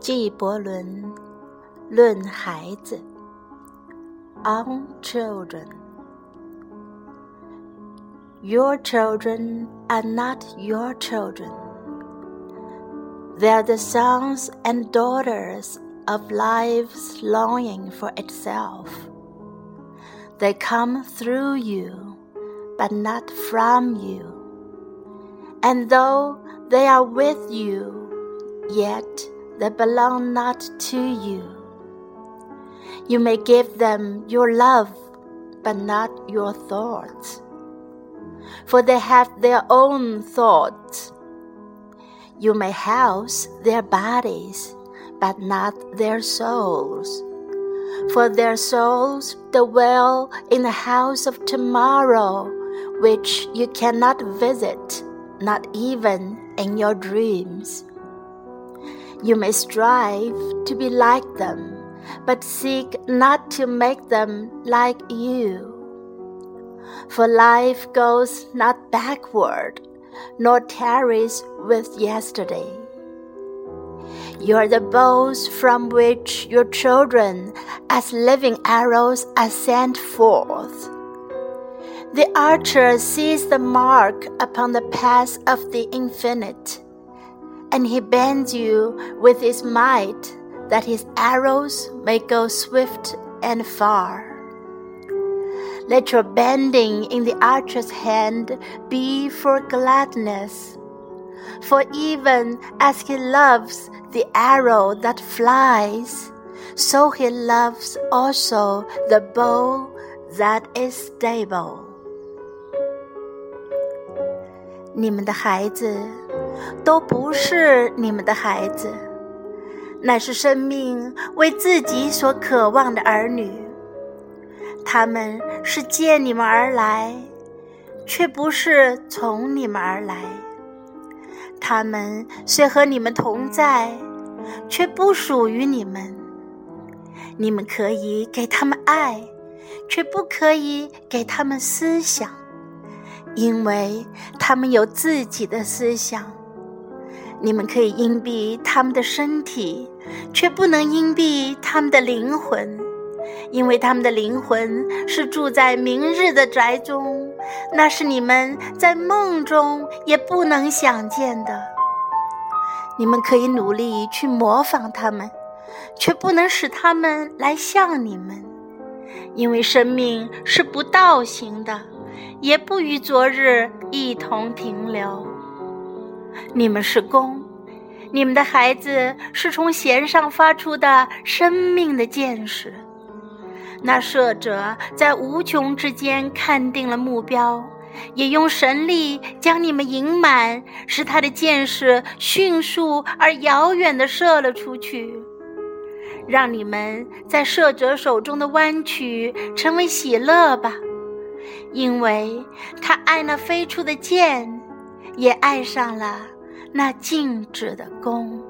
纪伯伦论孩子，On children. Your children are not your children. They are the sons and daughters of life's longing for itself. They come through you, but not from you. And though they are with you, yet they belong not to you. You may give them your love, but not your thoughts, for they have their own thoughts. You may house their bodies, but not their souls, for their souls dwell in the house of tomorrow, which you cannot visit, not even in your dreams. You may strive to be like them, but seek not to make them like you. For life goes not backward, nor tarries with yesterday. You are the bows from which your children, as living arrows, are sent forth. The archer sees the mark upon the path of the infinite and he bends you with his might, that his arrows may go swift and far. Let your bending in the archer's hand be for gladness, for even as he loves the arrow that flies, so he loves also the bow that is stable. 你们的孩子 都不是你们的孩子，乃是生命为自己所渴望的儿女。他们是借你们而来，却不是从你们而来。他们虽和你们同在，却不属于你们。你们可以给他们爱，却不可以给他们思想，因为他们有自己的思想。你们可以荫蔽他们的身体，却不能荫蔽他们的灵魂，因为他们的灵魂是住在明日的宅中，那是你们在梦中也不能想见的。你们可以努力去模仿他们，却不能使他们来像你们，因为生命是不倒行的，也不与昨日一同停留。你们是弓，你们的孩子是从弦上发出的生命的箭矢。那射者在无穷之间看定了目标，也用神力将你们引满，使他的箭矢迅速而遥远地射了出去，让你们在射者手中的弯曲成为喜乐吧，因为他爱那飞出的箭。也爱上了那静止的弓。